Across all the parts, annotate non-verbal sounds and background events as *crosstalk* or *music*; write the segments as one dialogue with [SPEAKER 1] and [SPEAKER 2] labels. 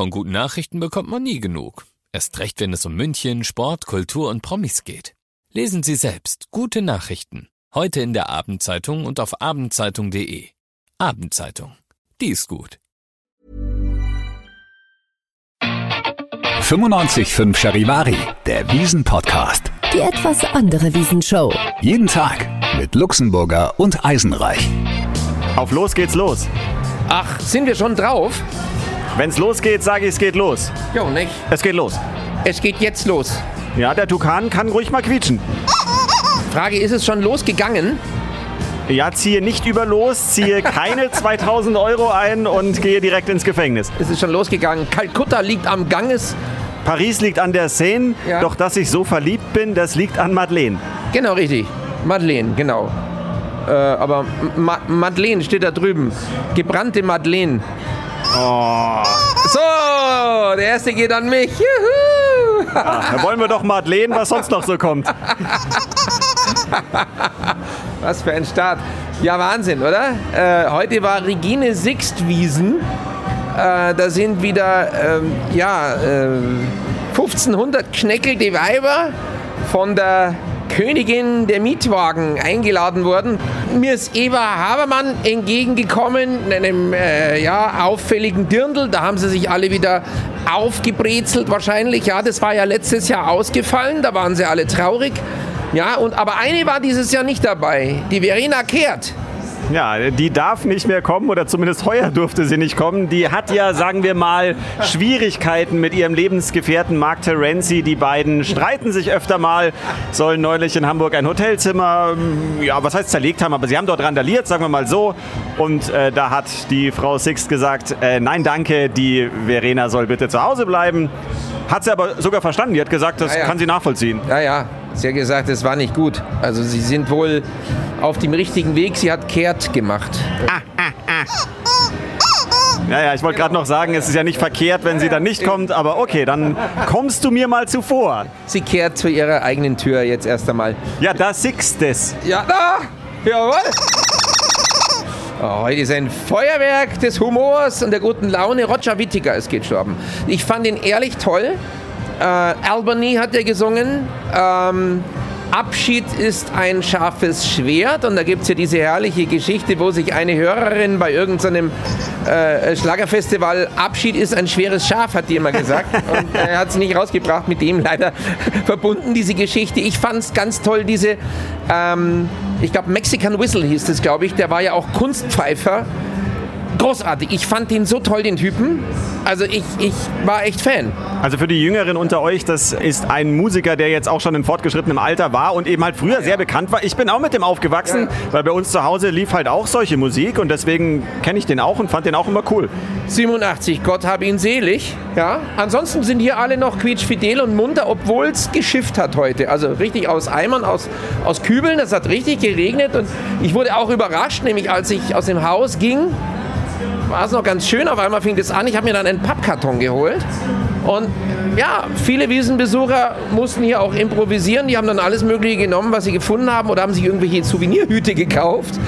[SPEAKER 1] Von guten Nachrichten bekommt man nie genug. Erst recht, wenn es um München, Sport, Kultur und Promis geht. Lesen Sie selbst gute Nachrichten. Heute in der Abendzeitung und auf abendzeitung.de. Abendzeitung. Die ist gut.
[SPEAKER 2] 95.5 Charivari, der Wiesen-Podcast.
[SPEAKER 3] Die etwas andere Wiesenshow.
[SPEAKER 2] Jeden Tag mit Luxemburger und Eisenreich.
[SPEAKER 4] Auf los geht's los.
[SPEAKER 5] Ach, sind wir schon drauf?
[SPEAKER 4] Wenn's losgeht, sage ich, es geht los.
[SPEAKER 5] Jo, nicht?
[SPEAKER 4] Es geht los.
[SPEAKER 5] Es geht jetzt los.
[SPEAKER 4] Ja, der Tukan kann ruhig mal quietschen.
[SPEAKER 5] Frage, ist es schon losgegangen?
[SPEAKER 4] Ja, ziehe nicht über los, ziehe *laughs* keine 2000 Euro ein und gehe direkt ins Gefängnis.
[SPEAKER 5] Es ist schon losgegangen. Kalkutta liegt am Ganges.
[SPEAKER 4] Paris liegt an der Seine,
[SPEAKER 5] Ja.
[SPEAKER 4] doch dass ich so verliebt bin, das liegt an Madeleine.
[SPEAKER 5] Genau, richtig. Madeleine, genau. Äh, aber Ma Madeleine steht da drüben. Gebrannte Madeleine.
[SPEAKER 4] Oh.
[SPEAKER 5] So, der erste geht an mich. Juhu!
[SPEAKER 4] Da wollen wir doch Madeleine, was sonst noch so kommt.
[SPEAKER 5] Was für ein Start. Ja, Wahnsinn, oder? Äh, heute war Regine Sixtwiesen. Äh, da sind wieder, ähm, ja, äh, 1500 knäckelte Weiber von der Königin der Mietwagen eingeladen worden. Mir ist Eva Habermann entgegengekommen in einem äh, ja, auffälligen Dirndl. Da haben sie sich alle wieder aufgebrezelt wahrscheinlich. Ja, das war ja letztes Jahr ausgefallen. Da waren sie alle traurig. Ja, und aber eine war dieses Jahr nicht dabei. Die Verena Kehrt.
[SPEAKER 4] Ja, die darf nicht mehr kommen oder zumindest heuer durfte sie nicht kommen. Die hat ja, sagen wir mal, Schwierigkeiten mit ihrem Lebensgefährten Mark Terenzi. Die beiden streiten sich öfter mal, sollen neulich in Hamburg ein Hotelzimmer, mm, ja, was heißt zerlegt haben, aber sie haben dort randaliert, sagen wir mal so. Und äh, da hat die Frau Sixt gesagt, äh, nein danke, die Verena soll bitte zu Hause bleiben. Hat sie aber sogar verstanden. Die hat gesagt, das
[SPEAKER 5] Ja, ja.
[SPEAKER 4] kann sie nachvollziehen.
[SPEAKER 5] Ja, ja, sie hat gesagt, es war nicht gut. Also sie sind wohl auf dem richtigen Weg. Sie hat Kehrt gemacht.
[SPEAKER 4] Ja, ja, ich wollte gerade noch sagen, es ist ja nicht verkehrt, wenn sie dann nicht kommt, aber okay, dann kommst du mir mal zuvor.
[SPEAKER 5] Sie kehrt zu ihrer eigenen Tür jetzt erst einmal.
[SPEAKER 4] Ja, da siehst es.
[SPEAKER 5] Ja, da! Jawohl! Oh, heute ist ein Feuerwerk des Humors und der guten Laune. Roger Whittaker ist gestorben. Ich fand ihn ehrlich toll. Äh, Albany hat er gesungen. Ähm, Abschied ist ein scharfes Schwert. Und da gibt es ja diese herrliche Geschichte, wo sich eine Hörerin bei irgendeinem äh, Schlagerfestival, Abschied ist ein schweres Schaf, hat die immer gesagt. *laughs* Und er hat es nicht rausgebracht, mit dem leider *laughs* verbunden, diese Geschichte. Ich fand es ganz toll, diese, ähm, ich glaube, Mexican Whistle hieß es, glaube ich. Der war ja auch Kunstpfeifer. Großartig. Ich fand den so toll, den Typen. Also ich, ich war echt Fan.
[SPEAKER 4] Also für die Jüngeren unter euch, das ist ein Musiker, der jetzt auch schon in fortgeschrittenem Alter war und eben halt früher sehr bekannt war. Ich bin auch mit dem aufgewachsen, weil bei uns zu Hause lief halt auch solche Musik und deswegen kenne ich den auch und fand den auch immer cool.
[SPEAKER 5] 87, Gott hab ihn selig. Ja. Ansonsten sind hier alle noch quietschfidel und munter, obwohl es geschifft hat heute. Also richtig aus Eimern, aus, aus Kübeln. Es hat richtig geregnet und ich wurde auch überrascht, nämlich als ich aus dem Haus ging, war es noch ganz schön. Auf einmal fing das an. Ich habe mir dann einen Pappkarton geholt. Und ja, viele Wiesenbesucher mussten hier auch improvisieren. Die haben dann alles Mögliche genommen, was sie gefunden haben, oder haben sich irgendwelche Souvenirhüte gekauft,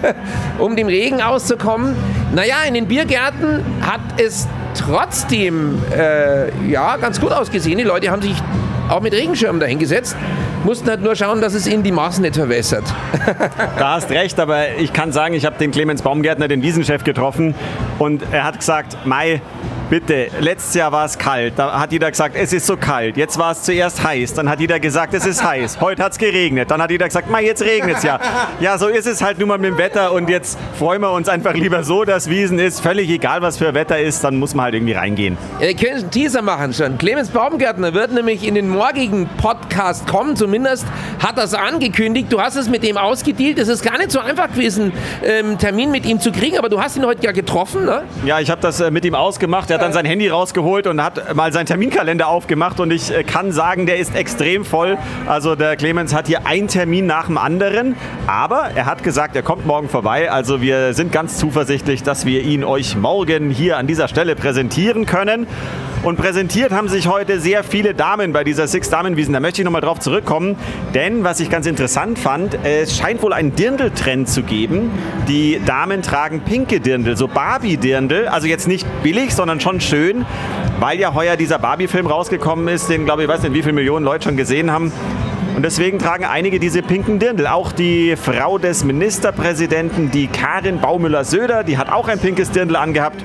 [SPEAKER 5] *laughs* um dem Regen auszukommen. Naja, in den Biergärten hat es trotzdem äh, ja, ganz gut ausgesehen. Die Leute haben sich auch mit Regenschirmen dahingesetzt, mussten halt nur schauen, dass es ihnen die Maßen nicht verwässert. *laughs*
[SPEAKER 4] Da hast recht, aber ich kann sagen, ich habe den Clemens Baumgärtner, den Wiesenchef, getroffen und er hat gesagt, Mai, bitte, letztes Jahr war es kalt. Da hat jeder gesagt, es ist so kalt. Jetzt war es zuerst heiß. Dann hat jeder gesagt, es ist heiß. Heute hat es geregnet. Dann hat jeder gesagt, Mai, jetzt regnet es ja. Ja, so ist es halt nun mal mit dem Wetter und jetzt freuen wir uns einfach lieber so, dass Wiesen ist. Völlig egal, was für Wetter ist, dann muss man halt irgendwie reingehen.
[SPEAKER 5] Ja, ihr könnt einen Teaser machen schon. Clemens Baumgärtner wird nämlich in den morgigen Podcast kommen. Zumindest hat er es angekündigt. Du hast es mit ihm ausgedealt. Es ist gar nicht so einfach gewesen, ähm, einen Termin mit ihm zu kriegen, aber du hast ihn heute ja getroffen, ne?
[SPEAKER 4] Ja, ich habe das äh, mit ihm ausgemacht. Er hat dann sein Handy rausgeholt und hat mal seinen Terminkalender aufgemacht. Und ich äh, kann sagen, der ist extrem voll. Also der Clemens hat hier einen Termin nach dem anderen. Aber er hat gesagt, er kommt morgen vorbei. Also wir sind ganz zuversichtlich, dass wir ihn euch morgen hier an dieser Stelle präsentieren können. Und präsentiert haben sich heute sehr viele Damen bei dieser Six-Damen-Wiesen. Da möchte ich nochmal drauf zurückkommen. Denn was ich ganz interessant fand, es scheint wohl einen Dirndl-Trend zu geben. Die Damen tragen pinke Dirndl, so Barbie-Dirndl. Also jetzt nicht billig, sondern schon schön. Weil ja heuer dieser Barbie-Film rausgekommen ist, den glaube ich, weiß nicht, wie viele Millionen Leute schon gesehen haben. Und deswegen tragen einige diese pinken Dirndl. Auch die Frau des Ministerpräsidenten, die Karin Baumüller-Söder, die hat auch ein pinkes Dirndl angehabt.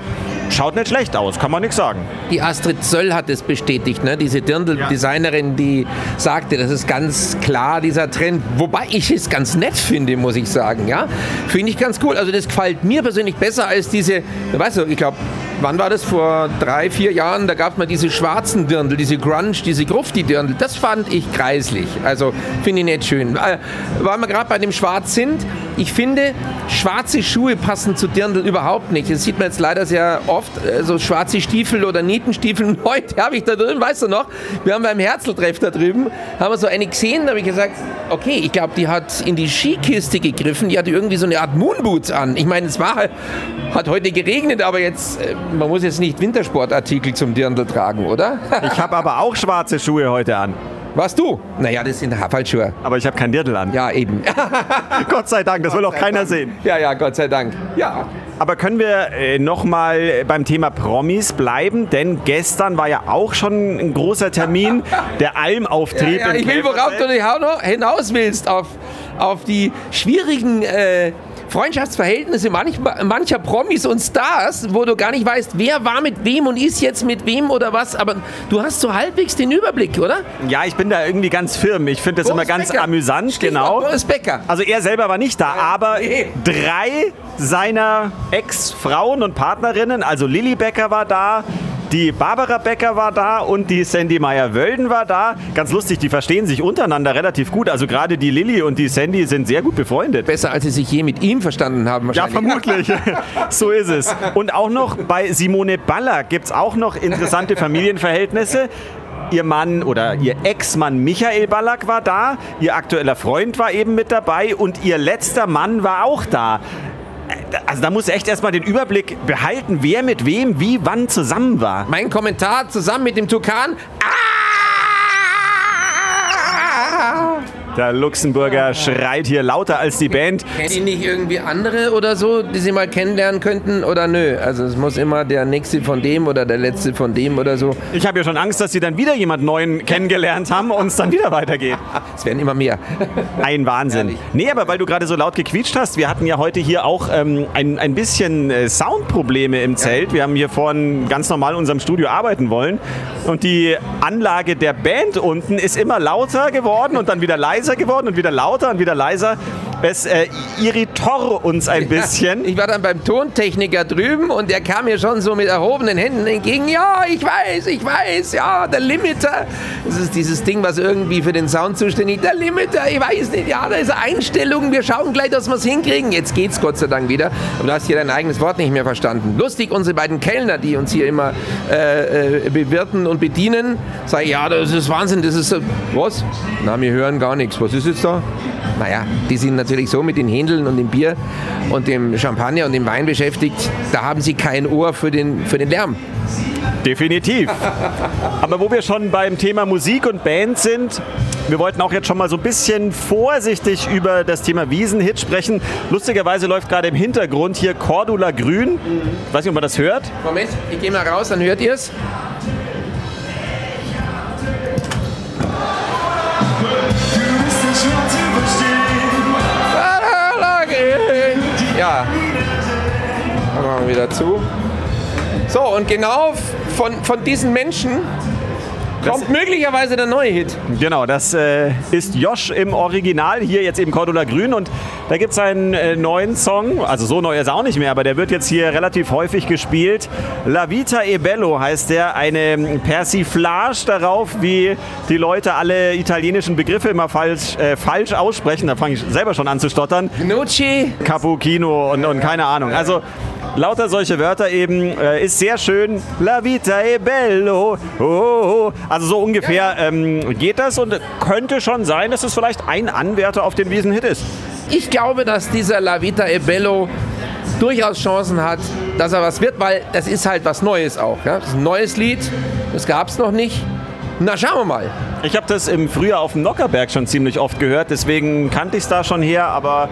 [SPEAKER 4] Schaut nicht schlecht aus, kann man nichts sagen.
[SPEAKER 5] Die Astrid Zöll hat es bestätigt, ne? diese Dirndl-Designerin, die sagte, das ist ganz klar dieser Trend. Wobei ich es ganz nett finde, muss ich sagen. Ja? Finde ich ganz cool. Also das gefällt mir persönlich besser als diese, weißt du, ich glaube, wann war das? Vor drei, vier Jahren, da gab es mal diese schwarzen Dirndl, diese Grunge, diese Grufti-Dirndl. Das fand ich kreislich. Also finde ich nicht schön. Äh, Weil wir gerade bei dem Schwarz sind, ich finde, schwarze Schuhe passen zu Dirndl überhaupt nicht. Das sieht man jetzt leider sehr oft, so schwarze Stiefel oder Nietenstiefel. *laughs* Heute habe ich da drin, weißt du noch, wir haben beim Herzltreff da drüben, haben wir so eine gesehen, da habe ich gesagt, okay, ich glaube, die hat in die Skikiste gegriffen, die hatte irgendwie so eine Art Moonboots an. Ich meine, es war hat heute geregnet, aber jetzt, äh, man muss jetzt nicht Wintersportartikel zum Dirndl tragen, oder? *laughs*
[SPEAKER 4] Ich habe aber auch schwarze Schuhe heute an.
[SPEAKER 5] Was du? Naja, das sind Haarfallschuhe.
[SPEAKER 4] Aber ich habe kein Dirndl an.
[SPEAKER 5] Ja, eben. *laughs* *laughs*
[SPEAKER 4] Gott sei Dank, das will auch keiner sehen.
[SPEAKER 5] Ja, ja, Gott sei Dank. Ja.
[SPEAKER 4] Aber können wir äh, nochmal beim Thema Promis bleiben? Denn gestern war ja auch schon ein großer Termin, der Almauftrieb.
[SPEAKER 5] Ja,
[SPEAKER 4] im
[SPEAKER 5] ich will, worauf du hinaus willst, auf, auf die schwierigen äh, Freundschaftsverhältnisse manchmal, mancher Promis und Stars, wo du gar nicht weißt, wer war mit wem und ist jetzt mit wem oder was. Aber du hast so halbwegs den Überblick, oder?
[SPEAKER 4] Ja, ich bin da irgendwie ganz firm. Ich finde das
[SPEAKER 5] Boris
[SPEAKER 4] immer ganz
[SPEAKER 5] Becker.
[SPEAKER 4] amüsant,
[SPEAKER 5] Stichwort
[SPEAKER 4] genau.
[SPEAKER 5] Boris Becker.
[SPEAKER 4] Also er selber war nicht da, aber
[SPEAKER 5] nee.
[SPEAKER 4] drei seiner Ex-Frauen und Partnerinnen, also Lilly Becker war da, die Barbara Becker war da und die Sandy Meyer-Wölden war da. Ganz lustig, die verstehen sich untereinander relativ gut. Also gerade die Lilly und die Sandy sind sehr gut befreundet.
[SPEAKER 5] Besser, als sie sich je mit ihm verstanden haben.
[SPEAKER 4] Ja,
[SPEAKER 5] wahrscheinlich.
[SPEAKER 4] vermutlich. *laughs* so ist es. Und auch noch bei Simone Ballack gibt es auch noch interessante Familienverhältnisse. Ihr Mann oder ihr Ex-Mann Michael Ballack war da, ihr aktueller Freund war eben mit dabei und ihr letzter Mann war auch da. Also da muss echt erstmal den Überblick behalten, wer mit wem, wie, wann zusammen war.
[SPEAKER 5] Mein Kommentar zusammen mit dem Tukan. Ah!
[SPEAKER 4] Der Luxemburger schreit hier lauter als die Band.
[SPEAKER 5] Kennt ihr nicht irgendwie andere oder so, die sie mal kennenlernen könnten oder nö? Also es muss immer der nächste von dem oder der letzte von dem oder so.
[SPEAKER 4] Ich habe ja schon Angst, dass sie dann wieder jemand Neuen kennengelernt haben und es dann wieder weitergeht. *laughs*
[SPEAKER 5] Es werden immer mehr. *laughs*
[SPEAKER 4] Ein Wahnsinn.
[SPEAKER 5] Ehrlich.
[SPEAKER 4] Nee, aber weil du gerade so laut gequietscht hast, wir hatten ja heute hier auch ähm, ein, ein bisschen äh, Soundprobleme im Zelt. Wir haben hier vorhin ganz normal in unserem Studio arbeiten wollen und die Anlage der Band unten ist immer lauter geworden und dann wieder leiser geworden und wieder lauter und wieder leiser. Es äh, irritor uns ein bisschen.
[SPEAKER 5] Ich war dann beim Tontechniker drüben und der kam mir schon so mit erhobenen Händen entgegen. Ja, ich weiß, ich weiß, ja, der Limiter. Das ist dieses Ding, was irgendwie für den Sound zuständig ist. Der Limiter, ich weiß nicht, ja, da ist eine Einstellung. Wir schauen gleich, dass wir es hinkriegen. Jetzt geht's Gott sei Dank wieder. Aber du hast hier dein eigenes Wort nicht mehr verstanden. Lustig, unsere beiden Kellner, die uns hier immer äh, äh, bewirten und bedienen, sagen, ja, das ist Wahnsinn, das ist... so- Was? Na, wir hören gar nichts. Was ist jetzt da? Naja, die sind natürlich so mit den Händeln und dem Bier und dem Champagner und dem Wein beschäftigt, da haben sie kein Ohr für den, für den Lärm.
[SPEAKER 4] Definitiv. Aber wo wir schon beim Thema Musik und Band sind, wir wollten auch jetzt schon mal so ein bisschen vorsichtig über das Thema Wiesenhit sprechen. Lustigerweise läuft gerade im Hintergrund hier Cordula Grün. Ich weiß nicht, ob man das hört.
[SPEAKER 5] Moment, ich gehe mal raus, dann hört ihr es. Machen wir wieder zu. So, und genau von, von diesen Menschen kommt möglicherweise der neue Hit.
[SPEAKER 4] Genau, das äh, ist Josh im Original, hier jetzt eben Cordula Grün. Und da gibt es einen äh, neuen Song, also so neu ist er auch nicht mehr, aber der wird jetzt hier relativ häufig gespielt. La Vita e Bello heißt der, eine Persiflage darauf, wie die Leute alle italienischen Begriffe immer falsch, äh, falsch aussprechen. Da fange ich selber schon an zu stottern.
[SPEAKER 5] Nucci.
[SPEAKER 4] Cappuccino und, und keine Ahnung. Also lauter solche Wörter eben. Äh, ist sehr schön. La vita è bello. Oh, oh, oh. Also so ungefähr ähm, geht das und könnte schon sein, dass es vielleicht ein Anwärter auf den Wiesenhit ist.
[SPEAKER 5] Ich glaube, dass dieser La Vita e Bello durchaus Chancen hat, dass er was wird, weil das ist halt was Neues auch. Ja? Das ist ein neues Lied, das gab es noch nicht. Na, schauen wir mal.
[SPEAKER 4] Ich habe das im Frühjahr auf dem Nockerberg schon ziemlich oft gehört, deswegen kannte ich es da schon her, aber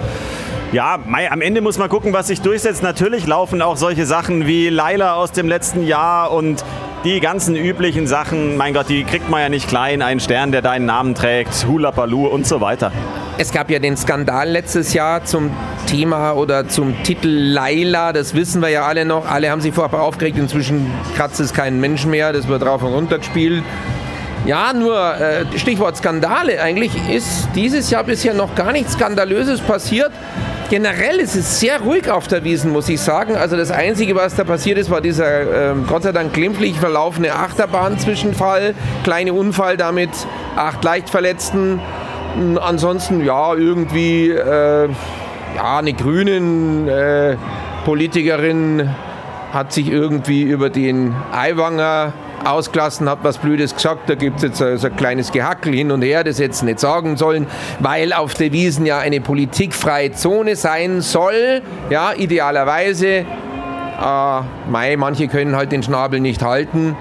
[SPEAKER 4] ja, am Ende muss man gucken, was sich durchsetzt. Natürlich laufen auch solche Sachen wie Laila aus dem letzten Jahr und die ganzen üblichen Sachen, mein Gott, die kriegt man ja nicht klein. Ein Stern, der deinen Namen trägt, Hula Baloo und so weiter.
[SPEAKER 5] Es gab ja den Skandal letztes Jahr zum Thema oder zum Titel Laila, das wissen wir ja alle noch. Alle haben sich vorher aufgeregt, inzwischen kratzt es keinen Menschen mehr, das wird rauf und runter gespielt. Ja, nur äh, Stichwort Skandale. Eigentlich ist dieses Jahr bisher noch gar nichts Skandalöses passiert. Generell ist es sehr ruhig auf der Wiesen, muss ich sagen. Also das Einzige, was da passiert ist, war dieser äh, Gott sei Dank glimpflich verlaufene Achterbahn-Zwischenfall. Kleine Unfall damit, acht Leichtverletzten. Ansonsten, ja, irgendwie, äh, ja, eine grünen äh, Politikerin hat sich irgendwie über den Aiwanger ausgelassen, hat was Blödes gesagt, da gibt es jetzt so, so ein kleines Gehackel hin und her, das jetzt nicht sagen sollen, weil auf der Wiesen ja eine politikfreie Zone sein soll, ja, idealerweise. Äh, mei, manche können halt den Schnabel nicht halten.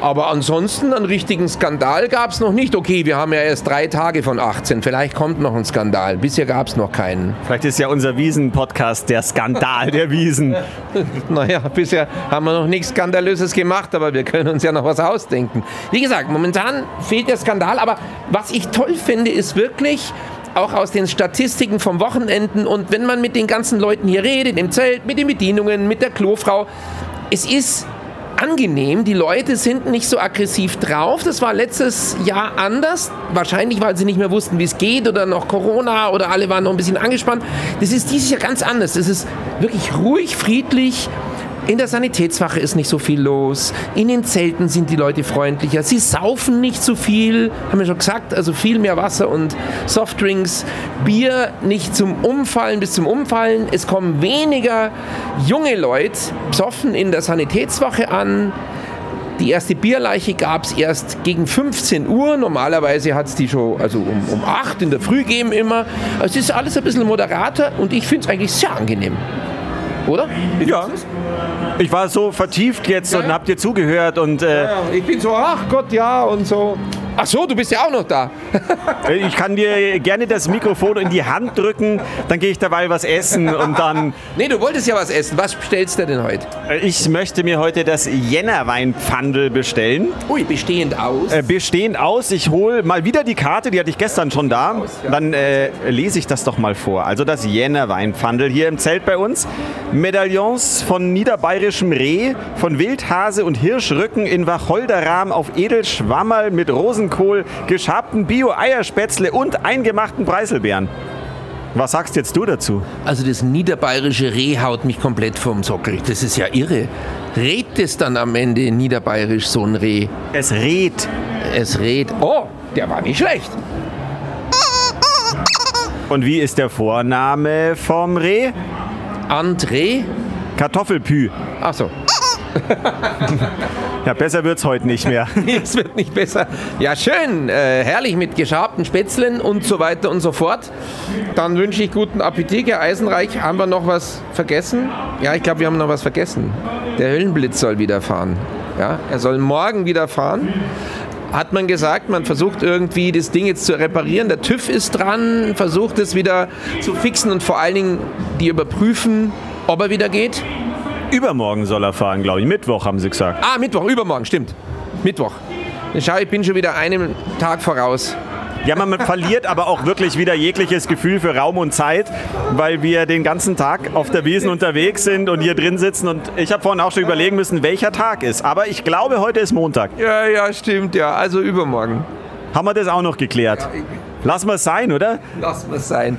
[SPEAKER 5] Aber ansonsten einen richtigen Skandal gab es noch nicht. Okay, wir haben ja erst drei Tage von 18. Vielleicht kommt noch ein Skandal. Bisher gab es noch keinen.
[SPEAKER 4] Vielleicht ist ja unser Wiesen-Podcast der Skandal der Wiesen. *laughs*
[SPEAKER 5] naja, bisher haben wir noch nichts Skandalöses gemacht, aber wir können uns ja noch was ausdenken. Wie gesagt, momentan fehlt der Skandal. Aber was ich toll finde, ist wirklich, auch aus den Statistiken vom Wochenenden und wenn man mit den ganzen Leuten hier redet, im Zelt, mit den Bedienungen, mit der Klofrau, es ist angenehm. Die Leute sind nicht so aggressiv drauf. Das war letztes Jahr anders. Wahrscheinlich, weil sie nicht mehr wussten, wie es geht oder noch Corona oder alle waren noch ein bisschen angespannt. Das ist dieses Jahr ganz anders. Es ist wirklich ruhig, friedlich. In der Sanitätswache ist nicht so viel los. In den Zelten sind die Leute freundlicher. Sie saufen nicht so viel, haben wir schon gesagt. Also viel mehr Wasser und Softdrinks. Bier nicht zum Umfallen bis zum Umfallen. Es kommen weniger junge Leute besoffen in der Sanitätswache an. Die erste Bierleiche gab es erst gegen 15 Uhr. Normalerweise hat es die schon also um, um 8 in der Früh gegeben immer. Also es ist alles ein bisschen moderater und ich finde es eigentlich sehr angenehm. Oder?
[SPEAKER 4] Wie ja. Ich war so vertieft jetzt ja, und hab dir zugehört und. Äh,
[SPEAKER 5] ja, ich bin so, ach Gott, ja und so. Ach so, du bist ja auch noch da. *laughs*
[SPEAKER 4] ich kann dir gerne das Mikrofon in die Hand drücken, dann gehe ich dabei was essen und dann. *laughs*
[SPEAKER 5] Nee, du wolltest ja was essen. Was bestellst du denn heute?
[SPEAKER 4] Ich möchte mir heute das Jännerweinpfandel bestellen.
[SPEAKER 5] Ui, bestehend aus.
[SPEAKER 4] Äh, bestehend aus. Ich hole mal wieder die Karte, die hatte ich gestern schon da. Dann äh, lese ich das doch mal vor. Also das Jännerweinpfandel hier im Zelt bei uns. Medaillons von niederbayerischem Reh, von Wildhase und Hirschrücken in Wacholderrahmen auf Edelschwammerl mit Rosen Rosenkohl, geschabten Bio-Eierspätzle und eingemachten Preiselbeeren. Was sagst jetzt du dazu?
[SPEAKER 5] Also das niederbayerische Reh haut mich komplett vom Sockel. Das ist ja irre. Redet es dann am Ende niederbayerisch so ein Reh?
[SPEAKER 4] Es redet.
[SPEAKER 5] Es redet. Oh, der war nicht schlecht.
[SPEAKER 4] Und wie ist der Vorname vom Reh?
[SPEAKER 5] André?
[SPEAKER 4] Kartoffelpü.
[SPEAKER 5] Ach so. *laughs*
[SPEAKER 4] ja, besser wird es heute nicht mehr. *laughs*
[SPEAKER 5] es wird nicht besser. Ja, schön. Äh, herrlich mit geschabten Spätzlen und so weiter und so fort. Dann wünsche ich guten Appetit, Herr Eisenreich. Haben wir noch was vergessen? Ja, ich glaube, wir haben noch was vergessen. Der Höllenblitz soll wieder fahren. Ja, er soll morgen wieder fahren hat man gesagt, man versucht irgendwie das Ding jetzt zu reparieren. Der TÜV ist dran, versucht es wieder zu fixen und vor allen Dingen die überprüfen, ob er wieder geht.
[SPEAKER 4] Übermorgen soll er fahren, glaube ich. Mittwoch haben sie gesagt.
[SPEAKER 5] Ah, Mittwoch, übermorgen, stimmt. Mittwoch. Schau, ich bin schon wieder einen Tag voraus.
[SPEAKER 4] Ja, man *laughs* verliert aber auch wirklich wieder jegliches Gefühl für Raum und Zeit, weil wir den ganzen Tag auf der Wiesen unterwegs sind und hier drin sitzen. Und ich habe vorhin auch schon überlegen müssen, welcher Tag ist. Aber ich glaube, heute ist Montag.
[SPEAKER 5] Ja, ja, stimmt, ja. Also übermorgen.
[SPEAKER 4] Haben wir das auch noch geklärt? Ja, Lass mal sein, oder?
[SPEAKER 5] Lass mal sein.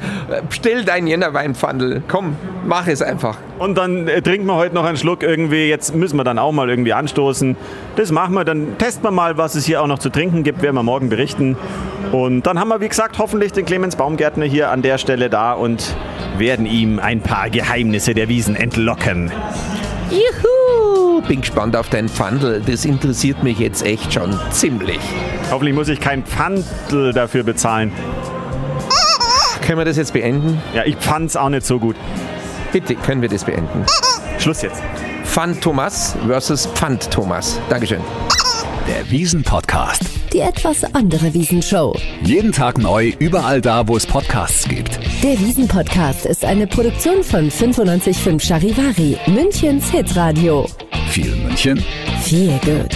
[SPEAKER 5] Stell dein Jännerweinpfandel. Komm, mach es einfach.
[SPEAKER 4] Und dann äh, trinken wir heute noch einen Schluck irgendwie. Jetzt müssen wir dann auch mal irgendwie anstoßen. Das machen wir. Dann testen wir mal, was es hier auch noch zu trinken gibt. Werden wir morgen berichten. Und dann haben wir, wie gesagt, hoffentlich den Clemens Baumgärtner hier an der Stelle da und werden ihm ein paar Geheimnisse der Wiesen entlocken.
[SPEAKER 5] Juhu! Bin gespannt auf dein Pfandel. Das interessiert mich jetzt echt schon ziemlich.
[SPEAKER 4] Hoffentlich muss ich kein Pfandel dafür bezahlen.
[SPEAKER 5] Können wir das jetzt beenden?
[SPEAKER 4] Ja, ich fand's auch nicht so gut.
[SPEAKER 5] Bitte, können wir das beenden?
[SPEAKER 4] Schluss jetzt.
[SPEAKER 5] Pfand Thomas versus Pfand Thomas. Dankeschön.
[SPEAKER 2] Der Wiesen-Podcast.
[SPEAKER 3] Die etwas andere Wiesenshow.
[SPEAKER 2] Jeden Tag neu, überall da, wo es Podcasts gibt.
[SPEAKER 3] Der Wiesen-Podcast ist eine Produktion von 955 Charivari, Münchens Hitradio.
[SPEAKER 2] Viel München,
[SPEAKER 3] Viel gut.